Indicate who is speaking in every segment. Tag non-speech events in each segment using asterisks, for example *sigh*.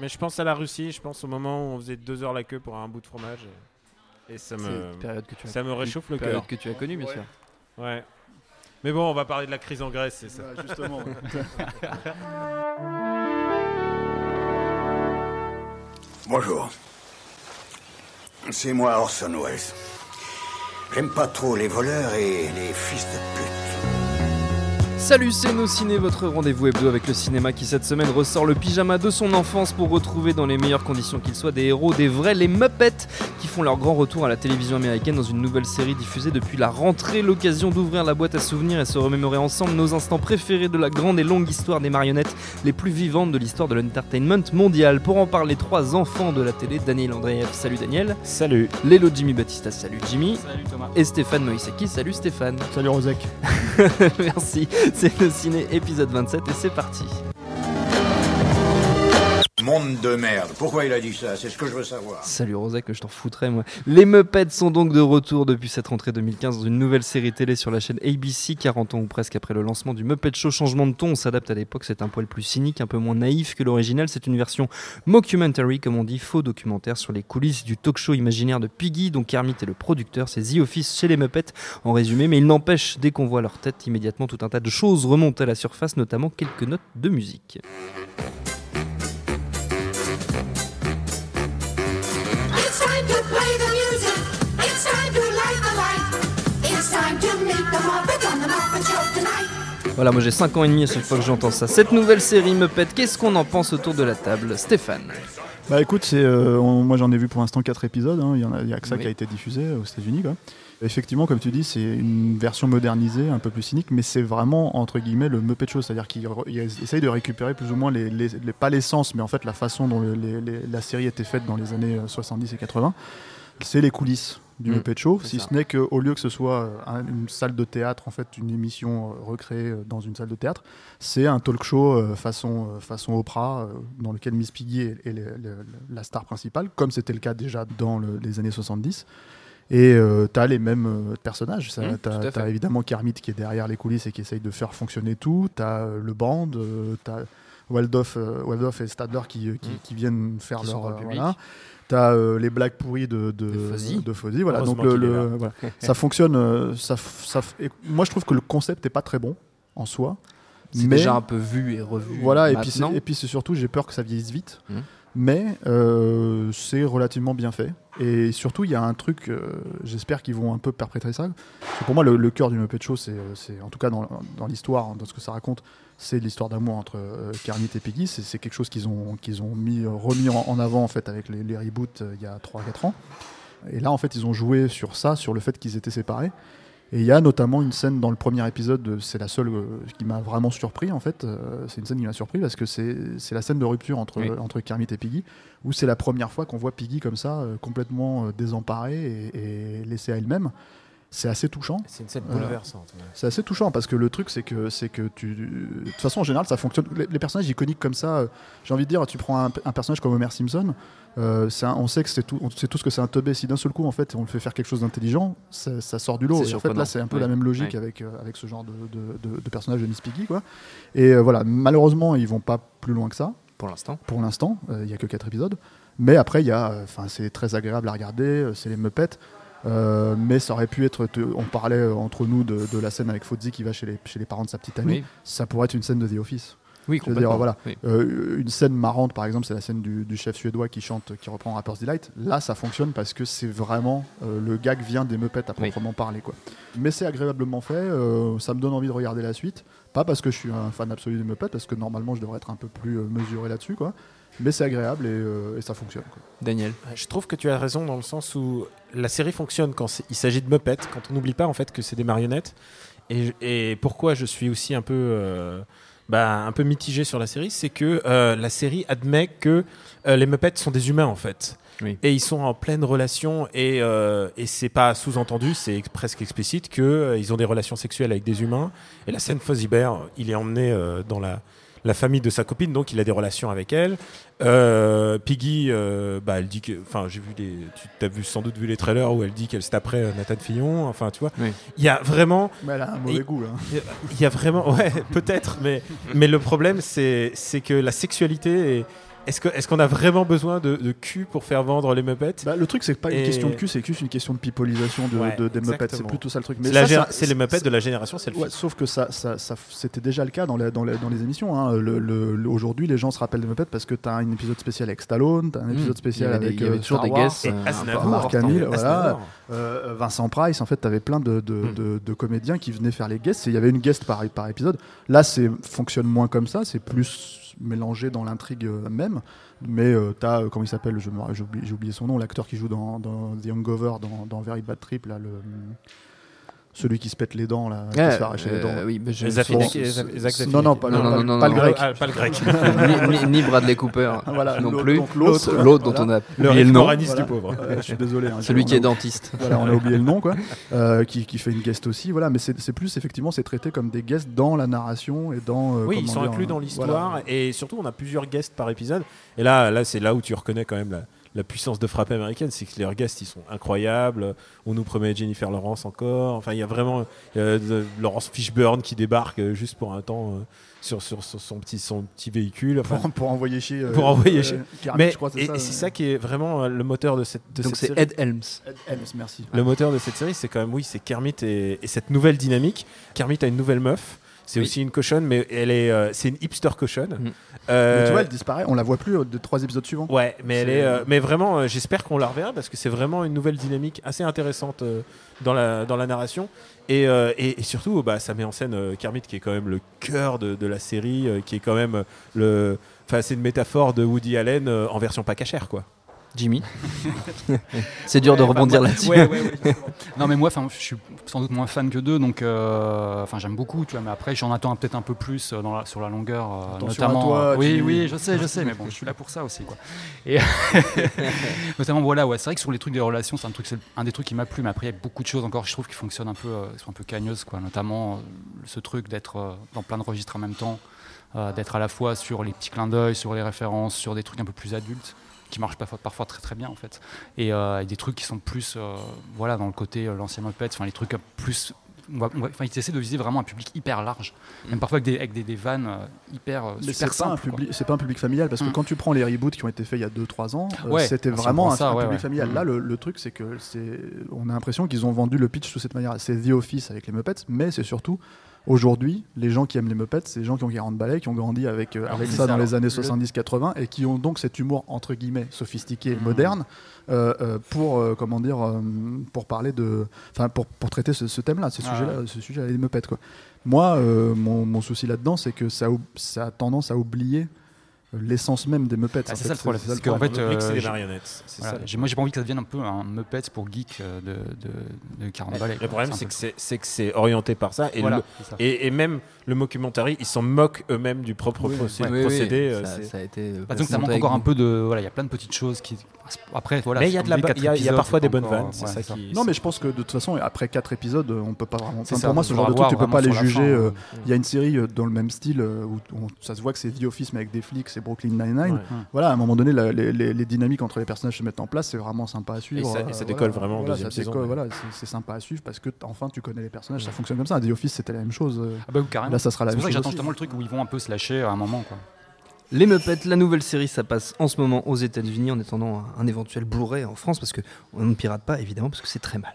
Speaker 1: Mais je pense à la Russie, je pense au moment où on faisait deux heures la queue pour un bout de fromage. Et, et ça me,
Speaker 2: une période que tu as
Speaker 1: ça me réchauffe le
Speaker 2: période
Speaker 1: cœur.
Speaker 2: que tu as connue, bien sûr.
Speaker 1: Ouais. Mais bon, on va parler de la crise en Grèce, c'est ça.
Speaker 3: justement. *laughs*
Speaker 4: Bonjour. C'est moi Orson Welles. J'aime pas trop les voleurs et les fils de pute.
Speaker 2: Salut, c'est Nos Ciné, votre rendez-vous hebdo avec le cinéma qui cette semaine ressort le pyjama de son enfance pour retrouver dans les meilleures conditions qu'ils soient des héros, des vrais, les Muppets, qui font leur grand retour à la télévision américaine dans une nouvelle série diffusée depuis la rentrée. L'occasion d'ouvrir la boîte à souvenirs et se remémorer ensemble nos instants préférés de la grande et longue histoire des marionnettes les plus vivantes de l'histoire de l'entertainment mondial. Pour en parler, trois enfants de la télé, Daniel Andreev, salut Daniel.
Speaker 1: Salut.
Speaker 2: Lélo Jimmy Batista, salut Jimmy.
Speaker 3: Salut Thomas.
Speaker 2: Et Stéphane Moïseki, salut Stéphane.
Speaker 3: Salut Rosek. *laughs*
Speaker 2: Merci, c'est le ciné épisode 27 et c'est parti.
Speaker 4: Monde de merde. Pourquoi il a dit ça? C'est ce que je veux savoir.
Speaker 2: Salut Rosek, je t'en foutrais moi. Les Muppets sont donc de retour depuis cette rentrée 2015 dans une nouvelle série télé sur la chaîne ABC, 40 ans ou presque après le lancement du Muppet Show. Changement de ton, on s'adapte à l'époque, c'est un poil plus cynique, un peu moins naïf que l'original. C'est une version mockumentary, comme on dit, faux documentaire sur les coulisses du talk show imaginaire de Piggy, dont Kermit est le producteur. C'est The Office chez les Muppets en résumé, mais il n'empêche, dès qu'on voit leur tête, immédiatement tout un tas de choses remontent à la surface, notamment quelques notes de musique. Voilà, moi j'ai 5 ans et demi à chaque fois que j'entends ça. Cette nouvelle série me pète, qu'est-ce qu'on en pense autour de la table Stéphane?
Speaker 3: Bah écoute, c'est, euh, moi j'en ai vu pour l'instant 4 épisodes, hein. il y en a, a que ça
Speaker 2: Oui.
Speaker 3: qui a été diffusé euh, aux États-Unis. Quoi. Effectivement, comme tu dis, c'est une version modernisée, un peu plus cynique, mais c'est vraiment entre guillemets le Muppet Show, c'est-à-dire qu'il essaye de récupérer plus ou moins, les, les- les- pas l'essence, mais en fait la façon dont les- la série était faite dans les années euh, 70 et 80. C'est les coulisses du
Speaker 2: Mm,
Speaker 3: Muppet Show, si
Speaker 2: ça.
Speaker 3: ce n'est qu'au lieu que ce soit euh, un- une salle de théâtre, en fait, une émission euh, recréée euh, dans une salle de théâtre, c'est un talk show euh, façon, euh, façon Oprah, euh, dans lequel Miss Piggy est, est le- le- la star principale, comme c'était le cas déjà dans le- les années 70. Et tu as les mêmes euh, personnages.
Speaker 2: Mmh,
Speaker 3: Tu as, évidemment Kermit qui est derrière les coulisses et qui essaye de faire fonctionner tout. Tu as le band, tu as Waldorf, euh, Waldorf et Stadler qui, euh, qui,
Speaker 2: Mmh.
Speaker 3: qui viennent faire
Speaker 2: Qui
Speaker 3: leur.
Speaker 2: Le
Speaker 3: euh, les blagues pourries de, de,
Speaker 2: De
Speaker 3: Voilà. Donc le,
Speaker 1: est
Speaker 3: voilà. *laughs* ça fonctionne. euh, ça, ça et moi, je trouve que le concept n'est pas très bon en soi.
Speaker 2: C'est
Speaker 3: mais-
Speaker 2: déjà un peu vu et revu.
Speaker 3: voilà, et puis, c'est-
Speaker 2: maintenant.
Speaker 3: et puis c'est surtout, j'ai peur que ça vieillisse vite.
Speaker 2: Mhm.
Speaker 3: Mais euh, c'est relativement bien fait. Et surtout, il y a un truc, euh, j'espère qu'ils vont un peu perpétrer ça. Parce que pour moi, le, le cœur du Muppet Show, c'est, c'est en tout cas dans, dans l'histoire, hein, dans ce que ça raconte, c'est l'histoire d'amour entre euh, Kermit et Piggy. C'est, quelque chose qu'ils ont, qu'ils ont mis, euh, remis en, en avant en fait, avec les, les reboots euh, il y a 3-4 ans. Et là, en fait, ils ont joué sur ça, sur le fait qu'ils étaient séparés. Et il y a notamment une scène dans le premier épisode, c'est la seule euh, qui m'a vraiment surpris en fait. c'est une scène qui m'a surpris parce que c'est la scène de rupture entre,
Speaker 2: Oui.
Speaker 3: entre Kermit et Piggy, où c'est la première fois qu'on voit Piggy comme ça, complètement désemparée et, et laissée à elle-même. C'est assez touchant.
Speaker 1: C'est une scène bouleversante. ouais.
Speaker 3: C'est assez touchant parce que le truc, c'est que, c'est que tu. De toute façon, en général, ça fonctionne. Les, les personnages iconiques comme ça, euh, j'ai envie de dire, tu prends un, un personnage comme Homer Simpson, euh, un- on sait que c'est tout, on sait tous que c'est un teubé. Si d'un seul coup, en fait, on le fait faire quelque chose d'intelligent, ça, ça sort du lot. Et en fait, là, c'est un peu
Speaker 2: Ouais.
Speaker 3: la même logique
Speaker 2: Ouais.
Speaker 3: avec, euh, avec ce genre de, de, de- de personnage de Miss Piggy, quoi. Et voilà, malheureusement, ils vont pas plus loin que ça
Speaker 2: Pour l'instant.
Speaker 3: pour l'instant. Il y a que 4 épisodes. Mais après, il y a, enfin, c'est très agréable à regarder. C'est les Muppets. Euh, mais ça aurait pu être. on parlait euh, entre nous de, de la scène avec Fozzie qui va chez les, chez les parents de sa petite amie.
Speaker 2: Oui,
Speaker 3: Ça pourrait être une scène de The Office.
Speaker 2: oui
Speaker 3: Je veux dire,
Speaker 2: complètement.
Speaker 3: voilà.
Speaker 2: Oui.
Speaker 3: Euh, une scène marrante, par exemple, c'est la scène du, du chef suédois qui chante, qui reprend Rapper's Delight. Là, ça fonctionne parce que c'est vraiment euh, le gag vient des Muppets à
Speaker 2: Oui.
Speaker 3: proprement parler, quoi. Mais c'est agréablement fait. euh, ça me donne envie de regarder la suite. Pas parce que je suis un fan absolu des Muppets, parce que normalement, je devrais être un peu plus mesuré là-dessus, quoi. Mais c'est agréable et, euh, et ça fonctionne. quoi.
Speaker 2: Daniel.
Speaker 1: Je trouve que tu as raison dans le sens où la série fonctionne quand il s'agit de Muppets, quand on n'oublie pas en fait que c'est des marionnettes. Et, et pourquoi je suis aussi un peu, euh, bah, un peu mitigé sur la série, c'est que euh, la série admet que euh, les Muppets sont des humains en fait.
Speaker 2: Oui.
Speaker 1: Et ils sont en pleine relation et, euh, et c'est pas sous-entendu, c'est ex- presque explicite que euh, ils ont des relations sexuelles avec des humains. Et la scène Fozzie Bear, il est emmené euh, dans la, la famille de sa copine, donc il a des relations avec elle. Euh, Piggy, euh, bah, elle dit que, enfin, j'ai vu les, tu as vu sans doute vu les trailers où elle dit qu'elle c'est après euh, Nathan Fillon. Enfin, tu vois,
Speaker 2: Oui.
Speaker 1: il y a vraiment
Speaker 3: Mais elle a un mauvais
Speaker 1: Et-
Speaker 3: goût là.
Speaker 1: il y a vraiment, *laughs* ouais, peut-être, mais, mais le problème, c'est, c'est que la sexualité est. Est-ce, que, est-ce qu'on a vraiment besoin de, de cul pour faire vendre les Muppets
Speaker 3: Bah, le truc, c'est pas une
Speaker 1: Et-
Speaker 3: question de cul, c'est juste une question de pipolisation de,
Speaker 1: Ouais,
Speaker 3: de- des Muppets. C'est plutôt ça le truc.
Speaker 1: C'est, la c'est les Muppets de la génération selfie.
Speaker 3: Ouais, sauf que ça, ça, ça- c'était déjà le cas dans les, dans les, dans les émissions. hein. Le- le- le- Aujourd'hui, les gens se rappellent des Muppets parce que tu as un épisode spécial avec Stallone, tu as un épisode
Speaker 2: Mmh.
Speaker 3: spécial
Speaker 2: Il y avait des-
Speaker 3: avec
Speaker 2: il y avait
Speaker 3: euh,
Speaker 2: toujours
Speaker 3: Star
Speaker 2: des
Speaker 3: Wars,
Speaker 2: guests,
Speaker 1: Et
Speaker 2: euh,
Speaker 3: voilà. Euh, Vincent Price. En fait, tu avais plein de, de, de- de comédiens qui venaient faire les guests. et Il y avait une guest par, par épisode. Là, c'est fonctionne moins comme ça. C'est plus mélangé dans l'intrigue euh, même. Mais tu as, comment il s'appelle J'ai oublié, oublié son nom, l'acteur qui joue dans, dans The Hangover, dans, dans Very Bad Trip, là, le, celui qui se pète les dents, là, qui se fait arracher les dents.
Speaker 2: euh, oui,
Speaker 3: Non, non, pas,
Speaker 2: Non,
Speaker 3: non,
Speaker 2: non,
Speaker 3: pas-
Speaker 2: non,
Speaker 3: pas
Speaker 2: non,
Speaker 3: le grec.
Speaker 1: Ah, pas le grec. *laughs*
Speaker 2: ni, ni- ni Bradley Cooper *laughs*
Speaker 3: Voilà,
Speaker 2: non plus.
Speaker 3: donc l'autre,
Speaker 2: L'autre dont on a
Speaker 1: Le
Speaker 2: oublié le nom.
Speaker 3: Voilà.
Speaker 1: du pauvre.
Speaker 3: Je suis désolé. hein,
Speaker 2: Celui qui est dentiste.
Speaker 3: Voilà, on a *laughs* oublié le nom, quoi. Euh, qui, qui fait une guest aussi. Voilà, mais c'est c'est plus effectivement, c'est traité comme des guests dans la narration et dans. euh,
Speaker 1: Oui, ils sont
Speaker 3: dire,
Speaker 1: inclus dans
Speaker 3: euh,
Speaker 1: l'histoire
Speaker 3: voilà.
Speaker 1: et surtout on a plusieurs guests par épisode. Et là, là c'est là où tu reconnais quand même la, la puissance de frappe américaine, c'est que leurs guests ils sont incroyables. On nous promet Jennifer Lawrence encore. Enfin, il y a vraiment euh, Laurence Fishburne qui débarque euh, juste pour un temps euh, sur, sur, sur son petit son petit véhicule. Enfin,
Speaker 3: Pour, pour envoyer chier. euh,
Speaker 1: Pour envoyer
Speaker 3: euh,
Speaker 1: chier.
Speaker 3: Kermit,
Speaker 1: mais
Speaker 3: je crois,
Speaker 1: et, et c'est ça qui est vraiment euh, le moteur de cette de
Speaker 2: Donc
Speaker 1: cette
Speaker 2: c'est
Speaker 1: série.
Speaker 2: Ed Helms.
Speaker 3: Ed Helms, merci.
Speaker 1: Le moteur de cette série, c'est quand même, oui, c'est Kermit et, et cette nouvelle dynamique. Kermit a une nouvelle meuf. C'est
Speaker 2: Oui.
Speaker 1: aussi une cochonne, mais elle est, euh, c'est une hipster cochonne.
Speaker 2: Mm.
Speaker 1: Euh,
Speaker 3: Mais tu vois, elle disparaît. On la voit plus euh, de trois épisodes suivants.
Speaker 1: Ouais, mais elle est, euh, mais vraiment, euh, j'espère qu'on la reverra parce que c'est vraiment une nouvelle dynamique assez intéressante euh, dans la dans la narration et, euh, et, et surtout, bah, ça met en scène euh, Kermit qui est quand même le cœur de, de la série, euh, qui est quand même le, enfin, c'est une métaphore de Woody Allen euh, en version pas cachère, quoi.
Speaker 2: Jimmy. *laughs* c'est dur de
Speaker 5: Ouais,
Speaker 2: rebondir là-dessus.
Speaker 5: ouais, ouais, ouais, exactement. non, mais moi, enfin, je suis sans doute moins fan que d'eux, donc euh, enfin, j'aime beaucoup, tu vois. Mais après, j'en attends peut-être un peu plus euh, dans la- sur la longueur, euh, notamment.
Speaker 3: toi,
Speaker 5: euh, oui,
Speaker 3: tu-
Speaker 5: oui, je sais, je sais, mais bon, je suis là pour ça aussi, quoi. Et *laughs* notamment, voilà, ouais, c'est vrai que sur les trucs des relations, c'est un truc, c'est un des trucs qui m'a plu, mais après, il y a beaucoup de choses encore, je trouve, qui fonctionnent un peu, euh, qui sont un peu cagneuses, quoi. Notamment euh, ce truc d'être euh, dans plein de registres en même temps, euh, d'être à la fois sur les petits clins d'œil, sur les références, sur des trucs un peu plus adultes qui marchent parfois, parfois très très bien en fait et, euh, et des trucs qui sont plus euh, voilà dans le côté euh, l'ancien Muppet enfin les trucs plus on va- on va- enfin ils essaient de viser vraiment un public hyper large même parfois avec des, avec des, des vannes hyper
Speaker 3: Mais
Speaker 5: super
Speaker 3: c'est pas, un
Speaker 5: simples
Speaker 3: public- c'est pas un public familial parce que
Speaker 5: Mm.
Speaker 3: quand tu prends les reboots qui ont été faits il y a 2-3 ans,
Speaker 5: Ouais,
Speaker 3: c'était
Speaker 5: on
Speaker 3: vraiment un,
Speaker 5: ça,
Speaker 3: un
Speaker 5: ouais,
Speaker 3: public
Speaker 5: ouais.
Speaker 3: familial.
Speaker 5: Mm.
Speaker 3: Là, le, le truc, c'est que c'est, on a l'impression qu'ils ont vendu le pitch de cette manière. C'est The Office avec les Muppets, mais c'est surtout aujourd'hui les gens qui aiment les Muppets, c'est les gens qui ont 40 balais, qui ont grandi avec, euh, avec
Speaker 5: c'est
Speaker 3: ça
Speaker 5: ça,
Speaker 3: dans les années
Speaker 5: le-
Speaker 3: 70-80 et qui ont donc cet humour entre guillemets sophistiqué, et
Speaker 5: Mm.
Speaker 3: moderne, euh, euh, pour euh, comment dire, pour parler de, enfin pour, pour traiter ce, ce thème-là, ce
Speaker 5: Ah
Speaker 3: sujet-là, ce sujet les Muppets quoi. Moi, mon, mon souci là-dedans, c'est que ça, a tendance à oublier l'essence même des Muppets.
Speaker 5: Ah, c'est ça le problème, parce qu'en fait,
Speaker 1: c'est
Speaker 5: euh,
Speaker 1: des
Speaker 5: j'ai-
Speaker 1: marionnettes.
Speaker 5: Voilà.
Speaker 1: ça,
Speaker 5: moi j'ai pas envie que ça devienne un peu un Muppet pour geek euh, de, de, de 40 balais
Speaker 1: Le problème, c'est que c'est c'est que c'est orienté par ça. Et,
Speaker 5: Voilà,
Speaker 1: le-
Speaker 5: ça.
Speaker 1: et, et même le mockumentary, ils s'en moquent eux-mêmes du propre
Speaker 3: Oui,
Speaker 1: procé-
Speaker 2: Oui, oui,
Speaker 1: procédé. euh,
Speaker 2: ça, a été. euh,
Speaker 5: Bah, donc ça manque encore un peu de voilà il y a plein de petites choses qui après voilà
Speaker 1: Mais il y y y a parfois des bonnes vannes,
Speaker 3: Non, mais je pense que de toute façon, après 4 épisodes, euh, on peut pas vraiment. Pour moi, ce genre de truc, tu peux pas les juger. euh,
Speaker 5: euh,
Speaker 3: Il y a une série euh, dans le même style euh, où ça se voit que c'est The Office mais avec des flics, c'est Brooklyn Nine-Nine.
Speaker 1: Ouais.
Speaker 3: Voilà, à un moment donné, la- les, les- les dynamiques entre les personnages se mettent en place, c'est vraiment sympa à suivre.
Speaker 1: ça- et ça décolle vraiment en
Speaker 3: voilà,
Speaker 1: deuxième
Speaker 3: ça
Speaker 1: saison,
Speaker 3: décolle,
Speaker 1: ouais.
Speaker 3: Voilà, c'est- c'est sympa à suivre parce que enfin tu connais les personnages, ça fonctionne comme ça. The Office, c'était la même chose. euh,
Speaker 5: Ah bah oui, carrément.
Speaker 3: Là, ça sera la
Speaker 5: C'est
Speaker 3: même
Speaker 5: pour ça que
Speaker 3: chose.
Speaker 5: j'attends justement le truc où ils vont un peu se lâcher à un moment quoi.
Speaker 2: Les Muppets, la nouvelle série, ça passe en ce moment aux États-Unis en attendant un, un éventuel Blu-ray en France parce que on ne pirate pas évidemment parce que c'est très mal.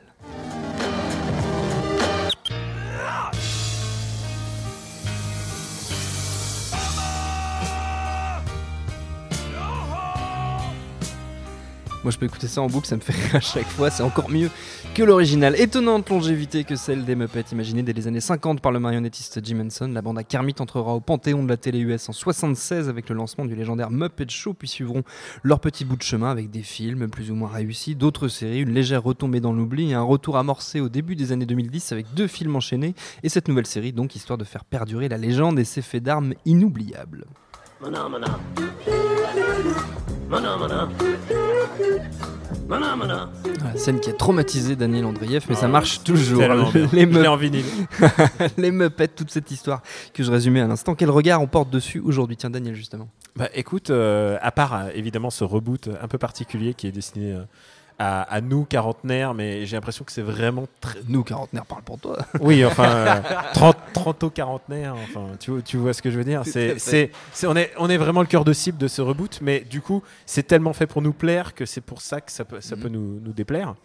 Speaker 2: Moi, je peux écouter ça en boucle, ça me fait rire à chaque fois. C'est encore mieux que l'original. Étonnante longévité que celle des Muppets, imaginée dès les années 50 par le marionnettiste Jim Henson. La bande à Kermit entrera au panthéon de la télé US en 76 avec le lancement du légendaire Muppet Show, puis suivront leur petit bout de chemin avec des films plus ou moins réussis, d'autres séries, une légère retombée dans l'oubli et un retour amorcé au début des années 2010 avec deux films enchaînés et cette nouvelle série donc histoire de faire perdurer la légende et ses faits d'armes inoubliables. Voilà, scène qui a traumatisé Daniel Andreev, mais ça marche toujours. Les, Muppets-
Speaker 1: en vinyle.
Speaker 2: les Muppets, toute cette histoire que je résumais à l'instant. Quel regard on porte dessus aujourd'hui? Tiens, Daniel, justement.
Speaker 1: Bah écoute, euh, à part euh, évidemment ce reboot un peu particulier qui est destiné euh, à, à nous quarantenaires, mais j'ai l'impression que c'est vraiment très. *laughs*
Speaker 2: Nous, quarantenaires, parle pour toi. *laughs*
Speaker 1: Oui, enfin, euh, 30, 30 aux quarantenaires, enfin, tu, vois- tu vois ce que je veux dire? C'est, on, est, on est vraiment le cœur de cible de ce reboot, mais du coup, c'est tellement fait pour nous plaire que c'est pour ça que ça peut, ça
Speaker 2: Mhm.
Speaker 1: peut nous, nous déplaire.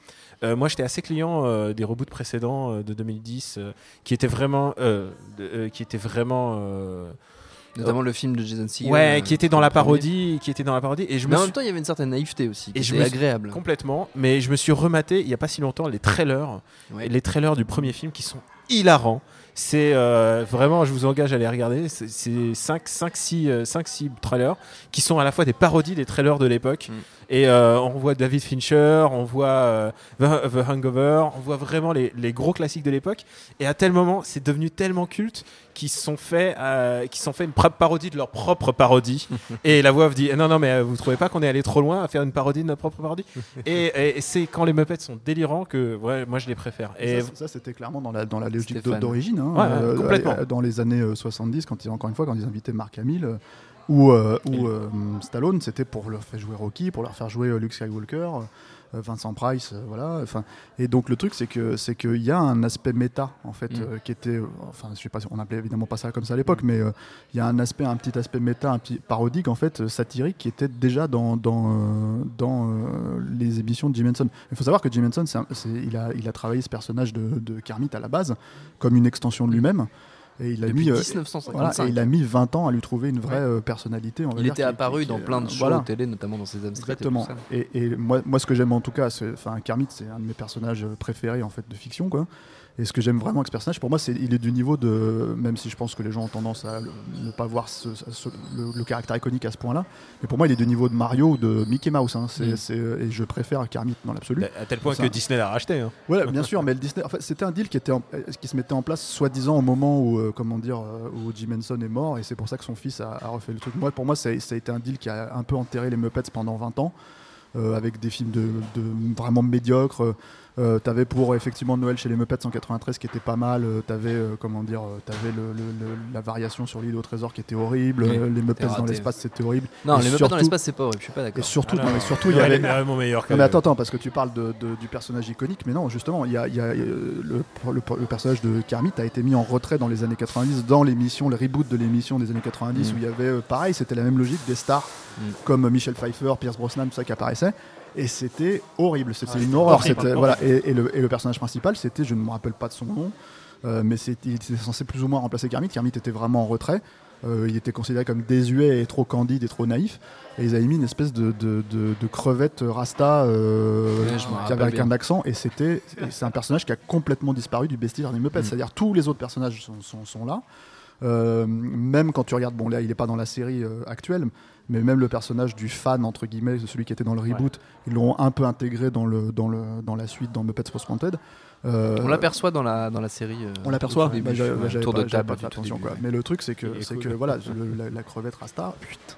Speaker 1: Euh, moi, j'étais assez client euh, des reboots précédents euh, de 2010 euh, qui étaient vraiment. euh, euh, qui étaient vraiment
Speaker 2: Notamment le film de Jason Segel.
Speaker 1: ouais,
Speaker 2: euh,
Speaker 1: qui était dans la parodie, qui était dans la parodie. Et je
Speaker 2: Mais
Speaker 1: me
Speaker 2: en
Speaker 1: suis-
Speaker 2: même temps, il y avait une certaine naïveté aussi, qui
Speaker 1: Et je
Speaker 2: était
Speaker 1: suis-
Speaker 2: agréable.
Speaker 1: complètement. Mais je me suis rematé il y a pas si longtemps les trailers,
Speaker 2: Ouais.
Speaker 1: les trailers du premier film qui sont hilarants. C'est euh, vraiment, je vous engage à les regarder. C'est- C'est 5, 5, 6, 5, 6 trailers qui sont à la fois des parodies des trailers de l'époque.
Speaker 2: Mm.
Speaker 1: Et euh, on voit David Fincher, on voit euh, The, The Hangover, on voit vraiment les, les gros classiques de l'époque. Et à tel moment, c'est devenu tellement culte qu'ils se sont fait, euh, sont fait une parodie de leur propre parodie. *laughs* et la voix dit non non mais euh, vous trouvez pas qu'on est allé trop loin à faire une parodie de notre propre parodie? *laughs* Et, et- et c'est quand les Muppets sont délirants que ouais, moi je les préfère. Et
Speaker 3: ça, ça, c'était clairement dans la, dans la logique d'origine. hein,
Speaker 1: Ouais, complètement.
Speaker 3: Dans les années euh, 70, quand ils, encore une fois, quand ils invitaient Mark Hamill euh, ou, euh, ou euh, Stallone, c'était pour leur faire jouer Rocky, pour leur faire jouer euh, Luke Skywalker, euh, Vincent Price, euh, voilà. Enfin, et donc le truc, c'est que c'est qu'il y a un aspect méta en fait
Speaker 2: Mm.
Speaker 3: qui était, enfin, je sais pas, on appelait évidemment pas ça comme ça à l'époque, mais euh, il y a un aspect, un petit aspect méta, un petit parodique en fait, satirique, qui était déjà dans dans dans les émissions de Jim Henson. Il faut savoir que Jim Henson, il a il a travaillé ce personnage de, de Kermit à la base comme une extension de lui-même. Et il a
Speaker 2: Depuis
Speaker 3: mis, euh,
Speaker 2: 1955.
Speaker 3: voilà, et il a mis 20 ans à lui trouver une vraie euh, personnalité. on va
Speaker 2: Il était apparu
Speaker 3: qui-
Speaker 2: dans plein de
Speaker 3: euh,
Speaker 2: shows
Speaker 3: voilà.
Speaker 2: télé, notamment dans ses abstraits.
Speaker 3: Exactement. Et, et moi, moi, ce que j'aime en tout cas, c'est, enfin, Kermit, c'est un de mes personnages préférés en fait de fiction, quoi. Et ce que j'aime vraiment avec ce personnage, pour moi, c'est il est du niveau de, même si je pense que les gens ont tendance à le- ne pas voir ce- ce- le, le caractère iconique à ce point-là, mais pour moi, il est du niveau de Mario ou de Mickey Mouse. hein. C'est,
Speaker 2: Mm.
Speaker 3: c'est- et je préfère Kermit dans l'absolu.
Speaker 1: à tel point que Disney l'a racheté. hein.
Speaker 3: Ouais, bien sûr, mais le Disney, en fait, c'était un deal qui, était en- qui se mettait en place soi-disant au moment où, euh, comment dire, euh, où Jim Henson est mort, et c'est pour ça que son fils a, a refait le truc. Moi, pour moi, ça, a- ça a été un deal qui a un peu enterré les Muppets pendant 20 ans, euh, avec des films de, de vraiment médiocres. Euh, t'avais pour effectivement Noël chez les Muppets en 93 qui était pas mal. Euh, t'avais euh, comment dire, euh, t'avais le, le- le- la variation sur l'île au trésor qui était horrible.
Speaker 2: Oui,
Speaker 3: Euh, les Muppets dans l'espace c'était horrible.
Speaker 2: Non,
Speaker 3: Et
Speaker 2: les Muppets
Speaker 3: surtout-
Speaker 2: dans l'espace, c'est pas horrible, je suis pas
Speaker 3: Et
Speaker 2: d'accord.
Speaker 3: surtout,
Speaker 1: Alors,
Speaker 3: non, mais surtout il y avait
Speaker 1: est vraiment meilleur
Speaker 3: mais attends, attends, parce que tu parles de, de- du personnage iconique, mais non, justement, il y a, il y a, le, le- le personnage de Kermit a été mis en retrait dans les années 90, dans l'émission, le reboot de l'émission des années 90,
Speaker 2: Mm.
Speaker 3: où il y avait, euh, pareil, c'était la même logique, des stars
Speaker 2: Mm.
Speaker 3: comme Michel Pfeiffer, Pierce Brosnan, tout ça qui apparaissait. Et c'était horrible, c'était
Speaker 1: Ouais,
Speaker 3: une horreur.
Speaker 1: horrible,
Speaker 3: voilà, et, et le, et le personnage principal, c'était, je ne me rappelle pas de son nom, euh, mais c'était, il était censé plus ou moins remplacer Kermit. Kermit était vraiment en retrait. Euh, il était considéré comme désuet et trop candide et trop naïf. Et ils avaient mis une espèce de, de, de- de crevette rasta euh,
Speaker 2: Ouais,
Speaker 3: avec un accent. Et c'était, c'est un personnage qui a complètement disparu du bestiaire des Muppets.
Speaker 2: Mm.
Speaker 3: C'est-à-dire tous les autres personnages sont, sont- sont là. Euh, même quand tu regardes, bon là il n'est pas dans la série euh, actuelle, mais même le personnage du fan entre guillemets, celui qui était dans le reboot, ils l'ont un peu intégré dans le dans le dans la suite dans Muppets Most Wanted. Euh,
Speaker 2: On l'aperçoit dans la, dans la série. euh,
Speaker 3: on l'aperçoit. Bah,
Speaker 2: ouais, tour
Speaker 3: pas,
Speaker 2: de table.
Speaker 3: pas
Speaker 2: début,
Speaker 3: quoi.
Speaker 2: ouais.
Speaker 3: Mais le truc, c'est que, c'est
Speaker 1: cool.
Speaker 3: que voilà, le- la, la crevette Rasta,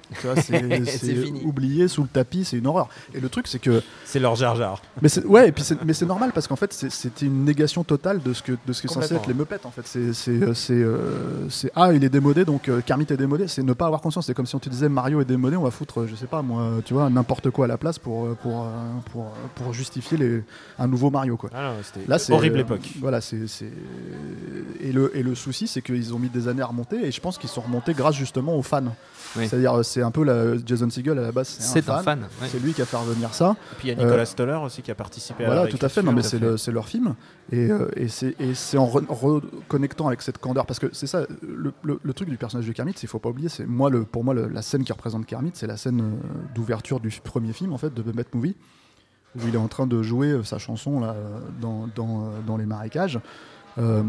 Speaker 3: putain, c'est, *laughs*
Speaker 2: C'est
Speaker 3: c'est
Speaker 2: fini.
Speaker 3: oublié sous le tapis, c'est une horreur. Et le truc, c'est que,
Speaker 1: C'est leur Jar Jar.
Speaker 3: mais c'est, ouais, et puis c'est, mais c'est normal parce qu'en fait, c'est, c'était une négation totale de ce que de ce que est censé être les Muppets. En fait, c'est, c'est, euh, c'est, euh, c'est ah, il est démodé, donc euh, Kermit est démodé. C'est ne pas avoir conscience. C'est comme si on te disait Mario est démodé, on va foutre, je sais pas moi, tu vois, n'importe quoi à la place pour euh, pour euh, pour, euh, pour justifier les, un nouveau Mario quoi.
Speaker 1: Ah non,
Speaker 3: Là, c'est
Speaker 1: horrible époque.
Speaker 3: Voilà, c'est- et le et le souci, c'est qu'ils ont mis des années à remonter et je pense qu'ils sont remontés grâce justement aux fans.
Speaker 2: Oui.
Speaker 3: C'est-à-dire, euh, c'est un peu la Jason Segel à la base, c'est
Speaker 2: un fan. ouais.
Speaker 3: C'est lui qui a fait revenir ça.
Speaker 1: Et puis il y a Nicolas Stoller aussi qui a participé à
Speaker 3: Voilà, tout à fait. Non, mais c'est le- c'est leur film. Et, euh, et c'est en re- reconnectant avec cette candeur. Parce que c'est ça, le, le- le truc du personnage de Kermit, qu'il faut pas oublier, c'est moi, le, pour moi, la scène qui représente Kermit, c'est la scène euh, d'ouverture du premier film, en fait, de The Muppet Movie. où il est en train de jouer euh, sa chanson là, euh, dans, dans, euh, dans les marécages. Euh,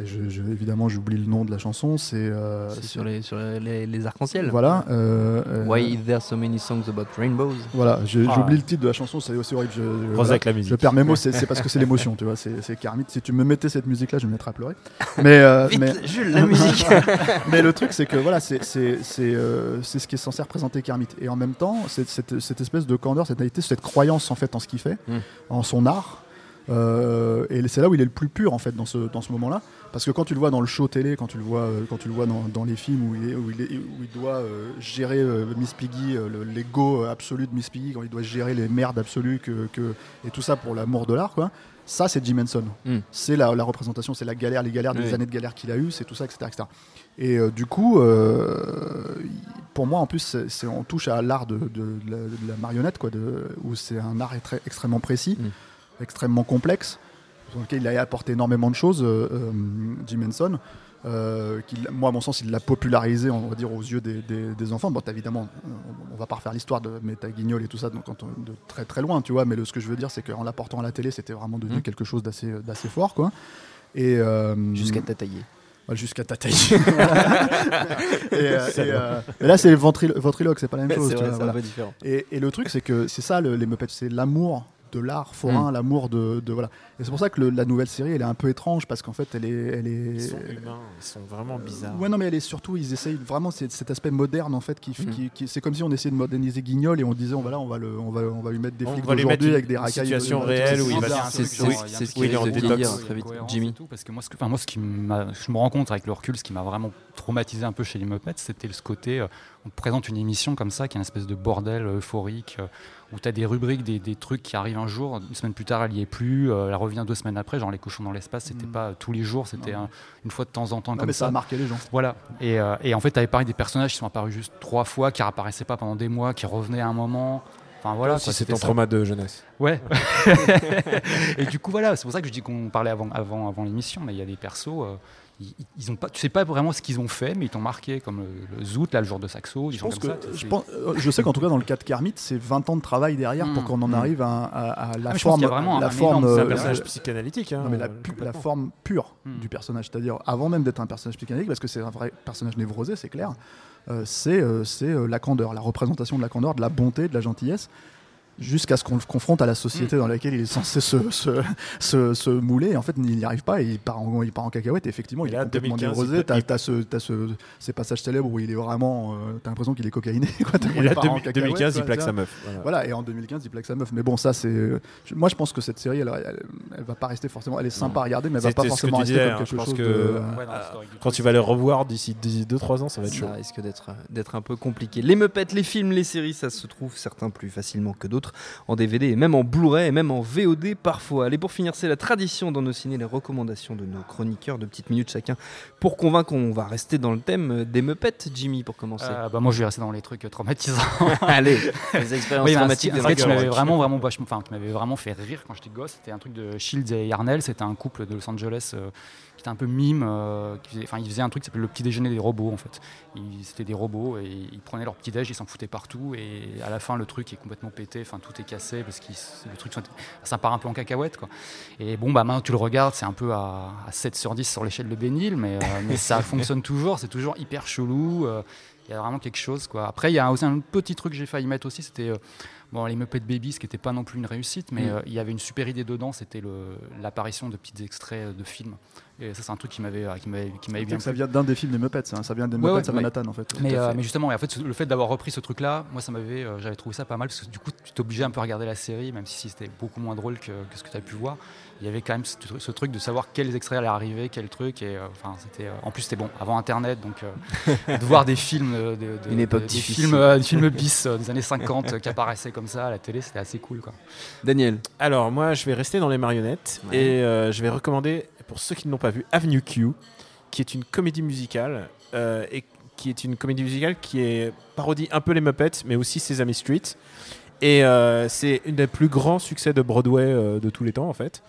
Speaker 3: et je, je- évidemment, j'oublie le nom de la chanson. C'est euh,
Speaker 2: C'est sur les, sur les, les arcs-en-ciel.
Speaker 3: Voilà. euh, euh,
Speaker 2: Why is there so many songs about rainbows?
Speaker 3: Voilà,
Speaker 1: Ah.
Speaker 3: j'oublie le titre de la chanson, c'est aussi horrible. Je, je- voilà.
Speaker 1: avec la musique.
Speaker 3: Je perds mes mots, c'est parce que c'est l'émotion, tu vois. C'est Kermit. Si tu me mettais cette musique-là, je me mettrais à pleurer. *laughs* Mais, euh,
Speaker 2: Vite,
Speaker 3: mais,
Speaker 2: Jules, la musique *laughs*
Speaker 3: mais le truc, c'est que voilà, c'est euh, ce qui est censé représenter Kermit. Et en même temps, c'est cette, cette espèce de candeur, cette naïveté, cette croyance en fait en ce qu'il fait,
Speaker 2: Mm.
Speaker 3: en son art. Euh, et c'est là où il est le plus pur en fait dans ce, dans ce moment-là. Parce que quand tu le vois dans le show télé, quand tu le vois, euh, quand tu le vois dans, dans les films où il, est, où il, est- où il doit euh, gérer euh, Miss Piggy, le- l'ego absolu de Miss Piggy, quand il doit gérer les merdes absolues que, que- et tout ça pour l'amour de l'art, quoi. Ça, c'est Jim Henson.
Speaker 2: Mm.
Speaker 3: C'est la, la représentation, c'est la galère, les galères des
Speaker 2: Oui.
Speaker 3: années de galère qu'il a eues, c'est tout ça, etc. etc. Et euh, du coup, euh, pour moi, en plus, c'est, on touche à l'art de, de- de la, de la marionnette, quoi, où c'est un art très- extrêmement précis,
Speaker 2: Mm.
Speaker 3: Extrêmement complexe, sur lequel il a apporté énormément de choses, euh, euh, Jim Henson. euh, moi, à mon sens, il l'a popularisé, on va dire, aux yeux des, des- des enfants. Bon, évidemment, on, on va pas refaire l'histoire de Meta Guignol et tout ça donc, quand on- de très très loin, tu vois. Mais le, ce que je veux dire, c'est qu'en l'apportant à la télé, c'était vraiment devenu
Speaker 2: Mm.
Speaker 3: quelque chose d'assez d'assez fort, quoi. Et euh,
Speaker 2: Jusqu'à t'attailler.
Speaker 3: Ouais, jusqu'à ta taille. *laughs* et, euh, et, euh, mais là, c'est ventrilo- ventriloque, c'est pas la même chose. Tu
Speaker 2: vrai,
Speaker 3: vois,
Speaker 2: un peu différent.
Speaker 3: Et, et le truc, c'est que c'est ça, le- les Muppets, c'est l'amour de l'art forain, l'amour de, de- voilà. Et c'est pour ça que le- la nouvelle série, elle est un peu étrange parce qu'en fait, elle est, elle est.
Speaker 1: Ils sont humains, ils sont vraiment bizarres.
Speaker 3: Ouais, non, mais elle est surtout, ils essayent vraiment c'est cet aspect moderne en fait, qui,
Speaker 2: Mhm.
Speaker 3: qui- qui- c'est comme si on essayait de moderniser Guignol et on disait, on va là, on va le, on va, on va lui mettre des
Speaker 1: On
Speaker 3: flics
Speaker 1: va lui mettre
Speaker 3: d'aujourd'hui avec des
Speaker 1: une
Speaker 3: racailles.
Speaker 1: situation réelle où il va
Speaker 3: c'est
Speaker 2: ce
Speaker 1: qui
Speaker 2: qui
Speaker 1: est en détox.
Speaker 2: très vite. Jimmy
Speaker 5: parce que moi, ce que, enfin, moi, ce qui m'a, je me rends compte avec le recul, ce qui m'a vraiment traumatisé un peu chez les Muppets, c'était ce côté, euh, on te présente une émission comme ça, qui est une espèce de bordel euh, euphorique, euh, où tu as des rubriques, des, des trucs qui arrivent un jour, une semaine plus tard, elle y est plus, euh, elle revient deux semaines après, genre les cochons dans l'espace, c'était
Speaker 3: Mm.
Speaker 5: pas tous les jours, c'était un- une fois de temps en temps
Speaker 3: Non,
Speaker 5: comme
Speaker 3: mais ça
Speaker 5: ça.
Speaker 3: a marqué les gens.
Speaker 5: Voilà. Et, euh, et en fait, tu avais pareil des personnages qui sont apparus juste trois fois, qui réapparaissaient pas pendant des mois, qui revenaient à un moment. Enfin voilà.
Speaker 1: si c'est
Speaker 5: c'était
Speaker 1: ton
Speaker 5: ça.
Speaker 1: trauma de jeunesse.
Speaker 5: Ouais. *laughs* et du coup, voilà, c'est pour ça que je dis qu'on parlait avant, avant, avant l'émission, mais il y a des persos, euh, ils, ils ont pas, tu sais pas vraiment ce qu'ils ont fait, mais ils t'ont marqué, comme le, le Zoot, là, le jour de Saxo,
Speaker 3: Je pense que,
Speaker 5: ça.
Speaker 3: je, pense- euh, je sais qu'en tout cas dans le cas de Kermit, c'est 20 ans de travail derrière pour
Speaker 5: Mm.
Speaker 3: qu'on en
Speaker 2: Mm.
Speaker 3: arrive à, à- à la
Speaker 5: Ah, pense
Speaker 3: forme, la
Speaker 5: un
Speaker 3: forme,
Speaker 5: énorme-
Speaker 1: C'est un
Speaker 3: euh,
Speaker 1: personnage
Speaker 3: euh,
Speaker 1: psychanalytique. hein,
Speaker 3: Non, mais la,
Speaker 1: euh,
Speaker 3: la forme pure
Speaker 5: Hmm.
Speaker 3: du personnage, c'est-à-dire avant même d'être un personnage psychanalytique, parce que c'est un vrai personnage névrosé, c'est clair, euh, c'est euh, c'est, euh, la candeur, la représentation de la candeur, de la bonté, de la gentillesse, jusqu'à ce qu'on le confronte à la société dans laquelle il est censé se, se, se, se mouler. Et en fait, il n'y arrive pas et il part en, il part en cacahuète. Et effectivement,
Speaker 1: Et
Speaker 3: il est complètement
Speaker 1: 2015,
Speaker 3: névrosé.
Speaker 1: il peut-
Speaker 3: T'as t'as ce, t'as ce, ces passages célèbres où il est vraiment. euh, T'as l'impression qu'il est cocaïné. *laughs* Quoi,
Speaker 1: Et là,
Speaker 3: il part en
Speaker 1: 2000-
Speaker 3: cacahuète,
Speaker 1: 2015, il plaque sa meuf. voilà.
Speaker 3: Voilà, et en 2015, il plaque sa meuf. Mais bon, ça, c'est. je- Moi, je pense que cette série, elle, elle, elle va pas rester forcément. Elle est sympa à regarder, mais elle va pas forcément rester
Speaker 1: disais,
Speaker 3: comme
Speaker 1: hein,
Speaker 3: quelque
Speaker 1: je pense
Speaker 3: chose
Speaker 1: que-
Speaker 3: de.
Speaker 5: Ouais, du
Speaker 1: Quand tu vas les revoir d'ici 2-3 ans, ça va être chaud.
Speaker 2: Ça risque d'être d'être un peu compliqué. Les Muppets, les films, les séries, ça se trouve certains plus facilement que d'autres en DVD et même en Blu-ray et même en VOD parfois. Allez, pour finir, c'est la tradition dans nos ciné, les recommandations de nos chroniqueurs de petites minutes chacun pour convaincre qu'on va rester dans le thème des Muppets. Jimmy, pour commencer.
Speaker 5: Euh, bah, moi, je vais rester dans les trucs euh, traumatisants. *laughs*
Speaker 2: Allez, *laughs* les expériences
Speaker 5: Oui, mais un un qui m'avait vraiment, vraiment, vachement, enfin, qui m'avait vraiment fait rire quand j'étais gosse. C'était un truc de Shields et Yarnell. C'était un couple de Los Angeles euh, qui était un peu mime. euh, qui faisait, enfin, ils faisaient un truc qui s'appelait le petit déjeuner des robots en fait. C'était des robots et ils prenaient leur petit déj, ils s'en foutaient partout. Et à la fin, le truc est complètement pété. Enfin, tout est cassé parce que le truc, ça part un peu en cacahuète quoi. Et bon, bah maintenant tu le regardes, c'est un peu à, à 7 sur 10 sur l'échelle de Bénil, mais, euh, *laughs* mais ça fonctionne toujours. C'est toujours hyper chelou. euh, il y a vraiment quelque chose quoi. Après, il y a aussi un petit truc que j'ai failli mettre aussi, c'était euh, bon, les Muppet Babies, ce qui n'était pas non plus une réussite, mais
Speaker 2: Mm.
Speaker 5: euh, il y avait une super idée dedans, c'était l'apparition de petits extraits de films. Et ça, c'est un truc qui m'avait euh, qui m'avait qui m'avait
Speaker 3: C'est
Speaker 5: bien
Speaker 3: ça vient d'un des films des Muppets, hein. ça vient des
Speaker 5: Ouais,
Speaker 3: Muppets
Speaker 5: ouais,
Speaker 3: à Manhattan en fait.
Speaker 5: Mais, euh,
Speaker 3: fait.
Speaker 5: justement, et en fait, le fait d'avoir repris ce truc-là, moi, ça m'avait, euh, j'avais trouvé ça pas mal parce que du coup, tu t'obligeais un peu à regarder la série, même si c'était beaucoup moins drôle que, que ce que tu as pu voir. Il y avait quand même ce, tru- ce truc de savoir quels extraits allaient arriver, quel truc. Et euh, enfin, c'était. euh, en plus, c'était bon avant Internet, donc euh, *laughs* de voir des films, euh, de, de-
Speaker 2: Une époque
Speaker 5: de- des
Speaker 2: difficile.
Speaker 5: films, euh, des films bis euh, des années 50 euh, qui apparaissaient comme ça à la télé, c'était assez cool, quoi.
Speaker 2: Daniel.
Speaker 1: Alors, moi, je vais rester dans les marionnettes
Speaker 2: Ouais.
Speaker 1: et euh, je vais recommander, pour ceux qui ne l'ont pas vu, Avenue Q, qui est une comédie musicale euh, et qui est une comédie musicale qui est parodie un peu les Muppets, mais aussi Sesame Street. Et euh, c'est une des plus grands succès de Broadway euh, de tous les temps, en fait.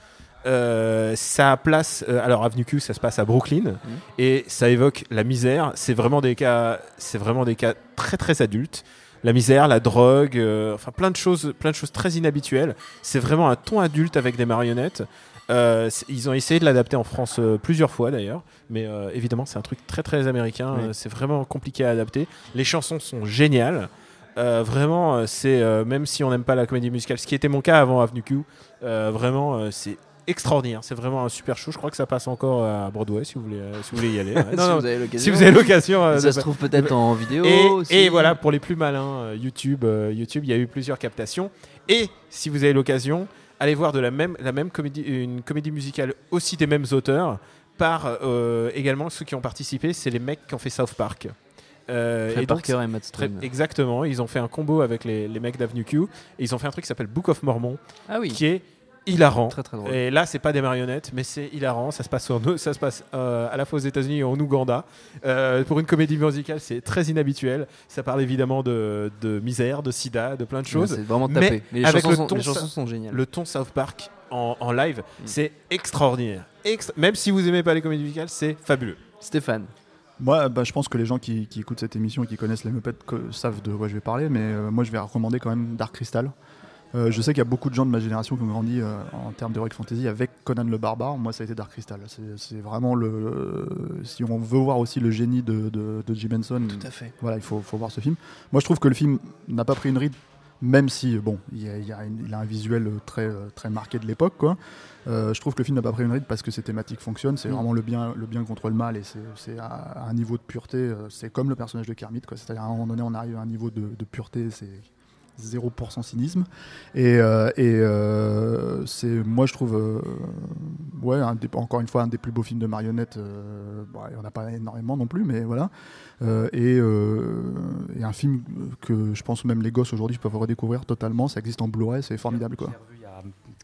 Speaker 1: Euh, ça place, euh, alors Avenue Q, ça se passe à Brooklyn et ça évoque la misère. C'est vraiment des cas, c'est vraiment des cas très très adultes. La misère, la drogue, euh, enfin plein de choses, plein de choses très inhabituelles. C'est vraiment un ton adulte avec des marionnettes. Euh, ils ont essayé de l'adapter en France euh, plusieurs fois d'ailleurs, mais évidemment c'est un truc très très américain.
Speaker 2: Oui.
Speaker 1: c'est vraiment compliqué à adapter. Les chansons sont géniales. Vraiment, c'est même si on n'aime pas la comédie musicale, ce qui était mon cas avant Avenue Q, vraiment c'est extraordinaire. C'est vraiment un super show. Je crois que ça passe encore à Broadway si vous voulez, euh, si vous voulez y aller. *laughs* Ouais.
Speaker 2: si,
Speaker 1: Non,
Speaker 2: vous avez l'occasion.
Speaker 1: si vous avez l'occasion. euh,
Speaker 2: Ça
Speaker 1: de-
Speaker 2: se trouve peut-être en vidéo.
Speaker 1: et,
Speaker 2: aussi.
Speaker 1: et voilà, pour les plus malins, euh, YouTube, euh, YouTube, il y a eu plusieurs captations. Et si vous avez l'occasion, allez voir de la même, la même comédie, une comédie musicale aussi des mêmes auteurs, par euh, également ceux qui ont participé, c'est les mecs qui ont fait South Park. Euh,
Speaker 2: Trey
Speaker 1: et donc,
Speaker 2: Parker et Matt
Speaker 1: très- exactement, ils ont fait un combo avec les, les mecs d'Avenue Q, et ils ont fait un truc qui s'appelle Book of Mormon,
Speaker 2: Ah oui,
Speaker 1: qui est hilarant.
Speaker 2: très très drôle.
Speaker 1: Et là, c'est pas des marionnettes, mais c'est hilarant. Ça se passe, ça se passe euh, à la fois aux États-Unis et en Ouganda. Euh, pour une comédie musicale, c'est très inhabituel. Ça parle évidemment de, de misère, de sida, de plein de
Speaker 2: Ouais,
Speaker 1: choses.
Speaker 2: C'est vraiment tapé. Mais les,
Speaker 1: avec
Speaker 2: chansons
Speaker 1: le
Speaker 2: sont,
Speaker 1: ton,
Speaker 2: les
Speaker 1: ça-
Speaker 2: chansons sont géniales.
Speaker 1: Le ton South Park en, en live,
Speaker 2: Mm.
Speaker 1: c'est extraordinaire. Extra- Même si vous aimez pas les comédies musicales, c'est fabuleux.
Speaker 2: Stéphane.
Speaker 3: Moi, bah, je pense que les gens qui, qui écoutent cette émission et qui connaissent les Muppets que- savent de quoi je vais parler, mais euh, moi je vais recommander quand même Dark Crystal. Euh, je sais qu'il y a beaucoup de gens de ma génération qui ont grandi euh, en termes d'heroic fantasy avec Conan le barbare. Moi, ça a été Dark Crystal. C'est- vraiment le, le- Si on veut voir aussi le génie de, de, de Jim Henson,
Speaker 2: Tout à fait.
Speaker 3: voilà, il faut, faut voir ce film. Moi, je trouve que le film n'a pas pris une ride, même si, bon, il, y a- il y a une- il a un visuel très, très marqué de l'époque, quoi. Euh, je trouve que le film n'a pas pris une ride parce que ses thématiques fonctionnent. C'est
Speaker 2: Mm.
Speaker 3: vraiment le bien, le bien contre le mal et c'est- à, un niveau de pureté. C'est comme le personnage de Kermit, quoi. C'est-à-dire à un moment donné, on arrive à un niveau de, de pureté, c'est 0% cynisme. Et, euh, et euh, c'est, moi, je trouve, euh, ouais, un encore une fois, un des plus beaux films de marionnettes. bon, il n'y en a pas énormément non plus, mais voilà. Et, et un film que je pense même les gosses aujourd'hui peuvent redécouvrir totalement. Ça existe en Blu-ray, c'est formidable, quoi.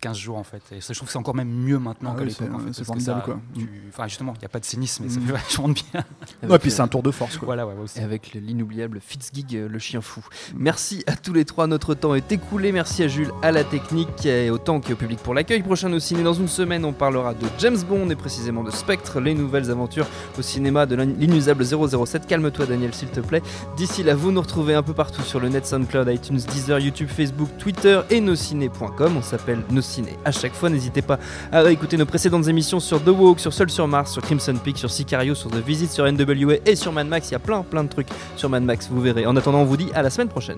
Speaker 5: 15 jours en fait. Et ça, je trouve que c'est encore même mieux maintenant
Speaker 3: Ah
Speaker 5: qu'à
Speaker 3: oui,
Speaker 5: l'époque.
Speaker 3: c'est-
Speaker 5: en fait,
Speaker 3: c'est
Speaker 5: parce que
Speaker 3: formidable,
Speaker 5: ça,
Speaker 3: quoi.
Speaker 5: tu- Enfin, justement, il n'y a pas de cynisme, mais ça
Speaker 3: Mm.
Speaker 5: fait vachement de bien.
Speaker 3: Ouais, puis c'est un tour de force, quoi.
Speaker 5: voilà, ouais, aussi.
Speaker 2: Et avec l'inoubliable Fitzgig, euh, le chien fou. Merci à tous les trois, notre temps est écoulé. Merci à Jules, à la technique, et autant qu'au public pour l'accueil. Prochain au ciné, dans une semaine, on parlera de James Bond et précisément de Spectre, les nouvelles aventures au cinéma de l'in- l'inusable 007. Calme-toi, Daniel, s'il te plaît. D'ici là, vous nous retrouvez un peu partout sur le net, SoundCloud, iTunes, Deezer, YouTube, Facebook, Twitter et nosciné.com. On s'appelle Nos Ciné à chaque fois. N'hésitez pas à réécouter nos précédentes émissions sur The Walk, sur Seul sur Mars, sur Crimson Peak, sur Sicario, sur The Visit, sur NWA et sur Mad Max. Il y a plein, plein de trucs sur Mad Max, vous verrez. En attendant, on vous dit à la semaine prochaine.